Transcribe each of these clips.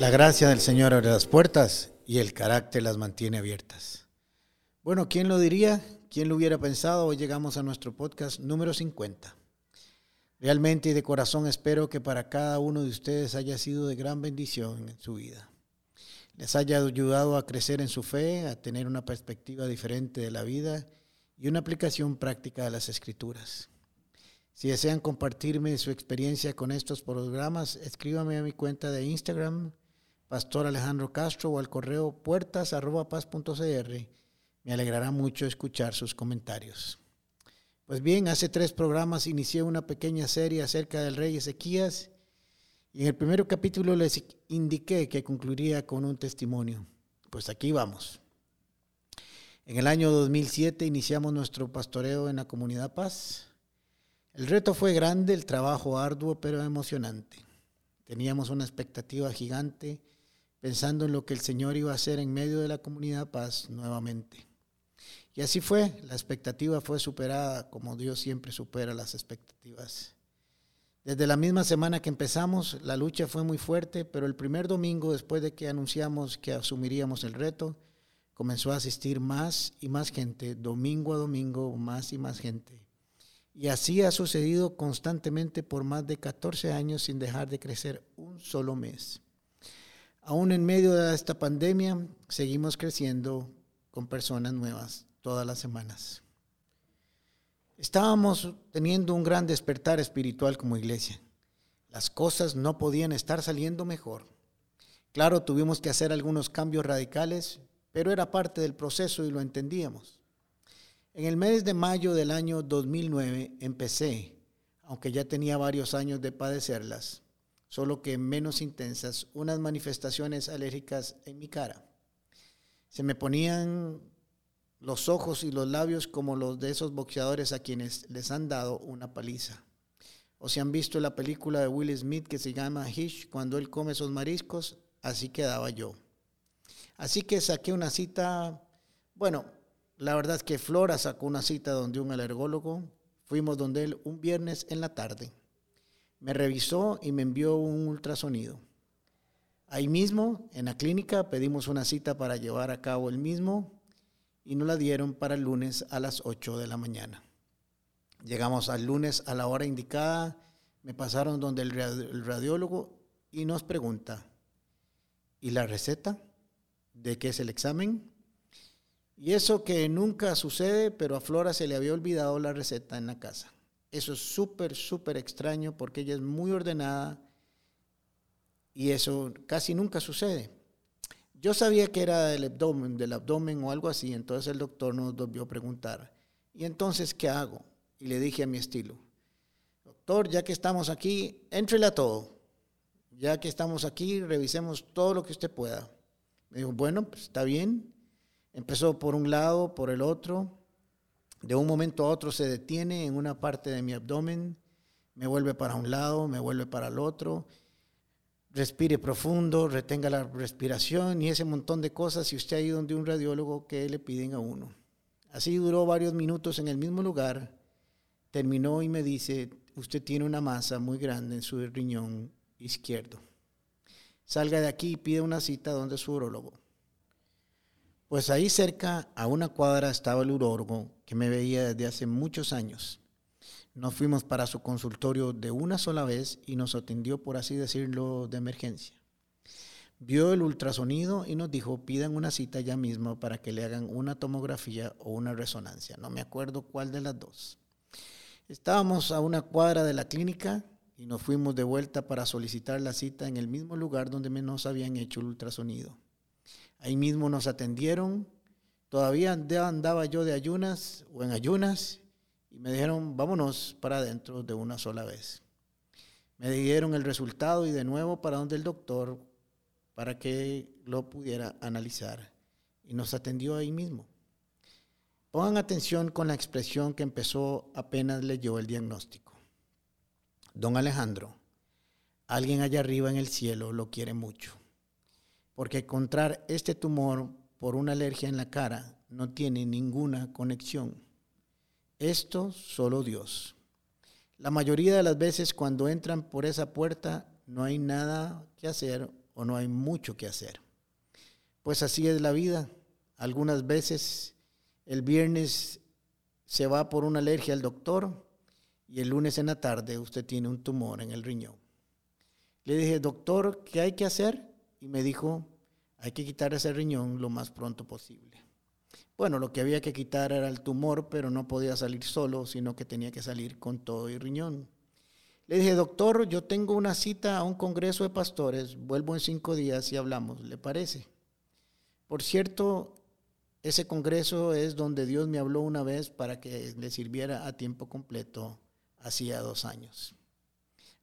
La gracia del Señor abre las puertas y el carácter las mantiene abiertas. Bueno, ¿quién lo diría? ¿Quién lo hubiera pensado? Hoy llegamos a nuestro podcast número 50. Realmente y de corazón espero que para cada uno de ustedes haya sido de gran bendición en su vida. Les haya ayudado a crecer en su fe, a tener una perspectiva diferente de la vida y una aplicación práctica de las escrituras. Si desean compartirme su experiencia con estos programas, escríbame a mi cuenta de Instagram, Pastor Alejandro Castro, o al correo puertas.paz.cr. Me alegrará mucho escuchar sus comentarios. Pues bien, hace tres programas inicié una pequeña serie acerca del rey Ezequías y en el primer capítulo les indiqué que concluiría con un testimonio. Pues aquí vamos. En el año 2007 iniciamos nuestro pastoreo en la comunidad Paz. El reto fue grande, el trabajo arduo, pero emocionante. Teníamos una expectativa gigante pensando en lo que el Señor iba a hacer en medio de la comunidad Paz nuevamente. Y así fue, la expectativa fue superada como Dios siempre supera las expectativas. Desde la misma semana que empezamos, la lucha fue muy fuerte, pero el primer domingo, después de que anunciamos que asumiríamos el reto, comenzó a asistir más y más gente, domingo a domingo, más y más gente. Y así ha sucedido constantemente por más de 14 años sin dejar de crecer un solo mes. Aún en medio de esta pandemia, seguimos creciendo con personas nuevas todas las semanas. Estábamos teniendo un gran despertar espiritual como iglesia. Las cosas no podían estar saliendo mejor. Claro, tuvimos que hacer algunos cambios radicales, pero era parte del proceso y lo entendíamos. En el mes de mayo del año 2009 empecé, aunque ya tenía varios años de padecerlas, solo que menos intensas, unas manifestaciones alérgicas en mi cara. Se me ponían los ojos y los labios como los de esos boxeadores a quienes les han dado una paliza. O si han visto la película de Will Smith que se llama Hish, cuando él come esos mariscos, así quedaba yo. Así que saqué una cita, bueno, la verdad es que Flora sacó una cita donde un alergólogo, fuimos donde él un viernes en la tarde. Me revisó y me envió un ultrasonido. Ahí mismo, en la clínica, pedimos una cita para llevar a cabo el mismo y nos la dieron para el lunes a las 8 de la mañana. Llegamos al lunes a la hora indicada, me pasaron donde el radiólogo y nos pregunta, ¿y la receta? ¿De qué es el examen? Y eso que nunca sucede, pero a Flora se le había olvidado la receta en la casa. Eso es súper, súper extraño porque ella es muy ordenada y eso casi nunca sucede. Yo sabía que era del abdomen, del abdomen o algo así, entonces el doctor nos volvió a preguntar, ¿y entonces qué hago? Y le dije a mi estilo, doctor, ya que estamos aquí, éntrele a todo. Ya que estamos aquí, revisemos todo lo que usted pueda. Me dijo, bueno, pues está bien. Empezó por un lado, por el otro. De un momento a otro se detiene en una parte de mi abdomen, me vuelve para un lado, me vuelve para el otro respire profundo, retenga la respiración y ese montón de cosas si usted ha ido donde un radiólogo que le piden a uno. Así duró varios minutos en el mismo lugar, terminó y me dice, usted tiene una masa muy grande en su riñón izquierdo. Salga de aquí y pide una cita donde su urólogo. Pues ahí cerca, a una cuadra, estaba el urólogo que me veía desde hace muchos años. Nos fuimos para su consultorio de una sola vez y nos atendió, por así decirlo, de emergencia. Vio el ultrasonido y nos dijo, pidan una cita ya mismo para que le hagan una tomografía o una resonancia. No me acuerdo cuál de las dos. Estábamos a una cuadra de la clínica y nos fuimos de vuelta para solicitar la cita en el mismo lugar donde nos habían hecho el ultrasonido. Ahí mismo nos atendieron. Todavía andaba yo de ayunas o en ayunas y me dijeron, vámonos para adentro de una sola vez. Me dieron el resultado y de nuevo para donde el doctor para que lo pudiera analizar. Y nos atendió ahí mismo. Pongan atención con la expresión que empezó apenas leyó el diagnóstico. Don Alejandro, alguien allá arriba en el cielo lo quiere mucho, porque encontrar este tumor por una alergia en la cara no tiene ninguna conexión esto solo Dios. La mayoría de las veces cuando entran por esa puerta no hay nada que hacer o no hay mucho que hacer. Pues así es la vida. Algunas veces el viernes se va por una alergia al doctor y el lunes en la tarde usted tiene un tumor en el riñón. Le dije, doctor, ¿qué hay que hacer? Y me dijo, hay que quitar ese riñón lo más pronto posible. Bueno, lo que había que quitar era el tumor, pero no podía salir solo, sino que tenía que salir con todo el riñón. Le dije, doctor, yo tengo una cita a un congreso de pastores, vuelvo en cinco días y hablamos, ¿le parece? Por cierto, ese congreso es donde Dios me habló una vez para que le sirviera a tiempo completo hacía dos años.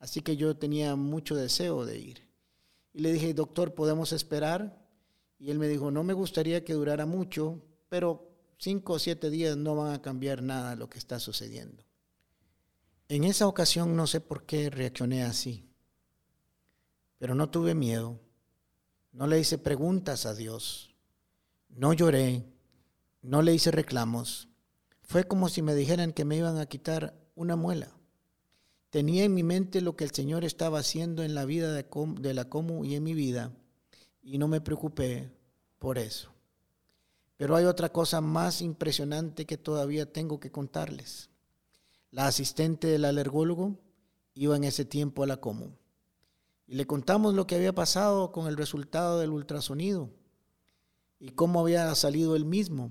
Así que yo tenía mucho deseo de ir. Y le dije, doctor, ¿podemos esperar? Y él me dijo, no me gustaría que durara mucho, pero cinco o siete días no van a cambiar nada lo que está sucediendo. En esa ocasión no sé por qué reaccioné así, pero no tuve miedo, no le hice preguntas a Dios, no lloré, no le hice reclamos. Fue como si me dijeran que me iban a quitar una muela. Tenía en mi mente lo que el Señor estaba haciendo en la vida de, la Comu y en mi vida, y no me preocupé por eso. Pero hay otra cosa más impresionante que todavía tengo que contarles. La asistente del alergólogo iba en ese tiempo a la común. Y le contamos lo que había pasado con el resultado del ultrasonido y cómo había salido el mismo.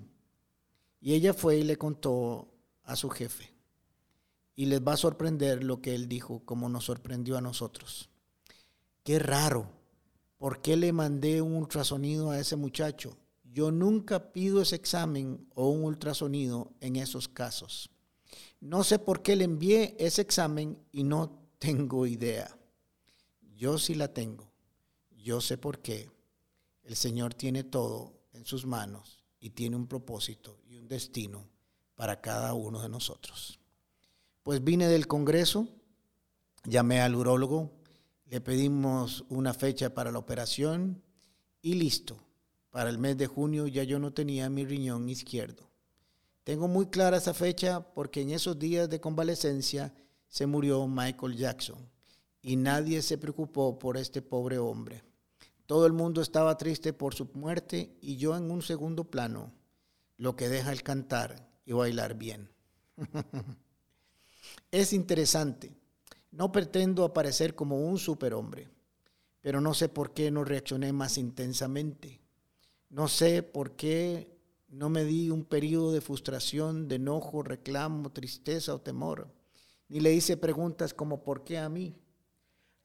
Y ella fue y le contó a su jefe. Y les va a sorprender lo que él dijo, como nos sorprendió a nosotros. Qué raro. ¿Por qué le mandé un ultrasonido a ese muchacho? Yo nunca pido ese examen o un ultrasonido en esos casos. No sé por qué le envié ese examen y no tengo idea. Yo sí la tengo. Yo sé por qué. El Señor tiene todo en sus manos y tiene un propósito y un destino para cada uno de nosotros. Pues vine del Congreso, llamé al urólogo, le pedimos una fecha para la operación y listo. Para el mes de junio ya yo no tenía mi riñón izquierdo. Tengo muy clara esa fecha porque en esos días de convalecencia se murió Michael Jackson y nadie se preocupó por este pobre hombre. Todo el mundo estaba triste por su muerte y yo en un segundo plano, lo que deja el cantar y bailar bien. es interesante. No pretendo aparecer como un superhombre, pero no sé por qué no reaccioné más intensamente. No sé por qué no me di un periodo de frustración, de enojo, reclamo, tristeza o temor. Ni le hice preguntas como ¿por qué a mí?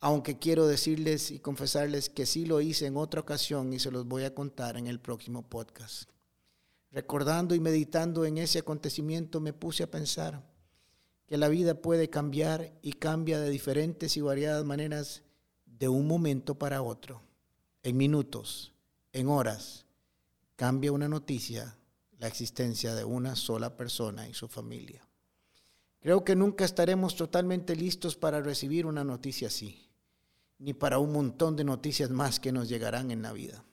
Aunque quiero decirles y confesarles que sí lo hice en otra ocasión y se los voy a contar en el próximo podcast. Recordando y meditando en ese acontecimiento me puse a pensar que la vida puede cambiar y cambia de diferentes y variadas maneras de un momento para otro, en minutos, en horas, cambia una noticia la existencia de una sola persona y su familia. Creo que nunca estaremos totalmente listos para recibir una noticia así, ni para un montón de noticias más que nos llegarán en la vida.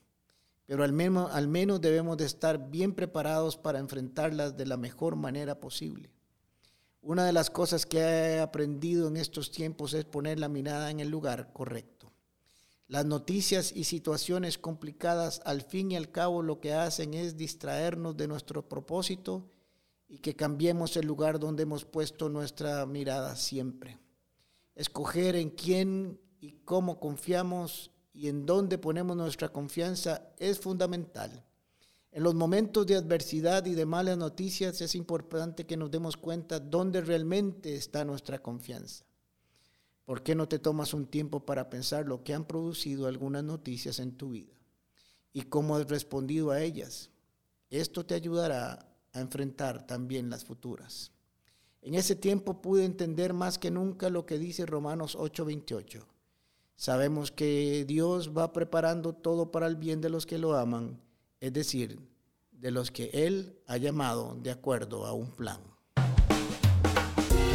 Pero al menos, debemos de estar bien preparados para enfrentarlas de la mejor manera posible. Una de las cosas que he aprendido en estos tiempos es poner la mirada en el lugar correcto. Las noticias y situaciones complicadas al fin y al cabo lo que hacen es distraernos de nuestro propósito y que cambiemos el lugar donde hemos puesto nuestra mirada siempre. Escoger en quién y cómo confiamos y en dónde ponemos nuestra confianza es fundamental. En los momentos de adversidad y de malas noticias es importante que nos demos cuenta dónde realmente está nuestra confianza. ¿Por qué no te tomas un tiempo para pensar lo que han producido algunas noticias en tu vida y cómo has respondido a ellas? Esto te ayudará a enfrentar también las futuras. En ese tiempo pude entender más que nunca lo que dice Romanos 8:28. Sabemos que Dios va preparando todo para el bien de los que lo aman, es decir, de los que Él ha llamado de acuerdo a un plan.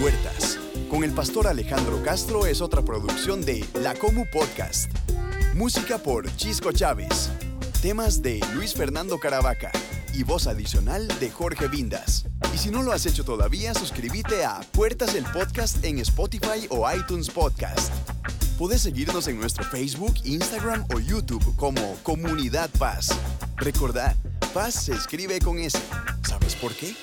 Puertas con el pastor Alejandro Castro es otra producción de La Comu Podcast. Música por Chisco Chávez. Temas de Luis Fernando Caravaca y voz adicional de Jorge Vindas. Y si no lo has hecho todavía, suscríbete a Puertas el Podcast en Spotify o iTunes Podcast. Puedes seguirnos en nuestro Facebook, Instagram o YouTube como Comunidad Paz. Recordad, paz se escribe con S. ¿Sabes por qué?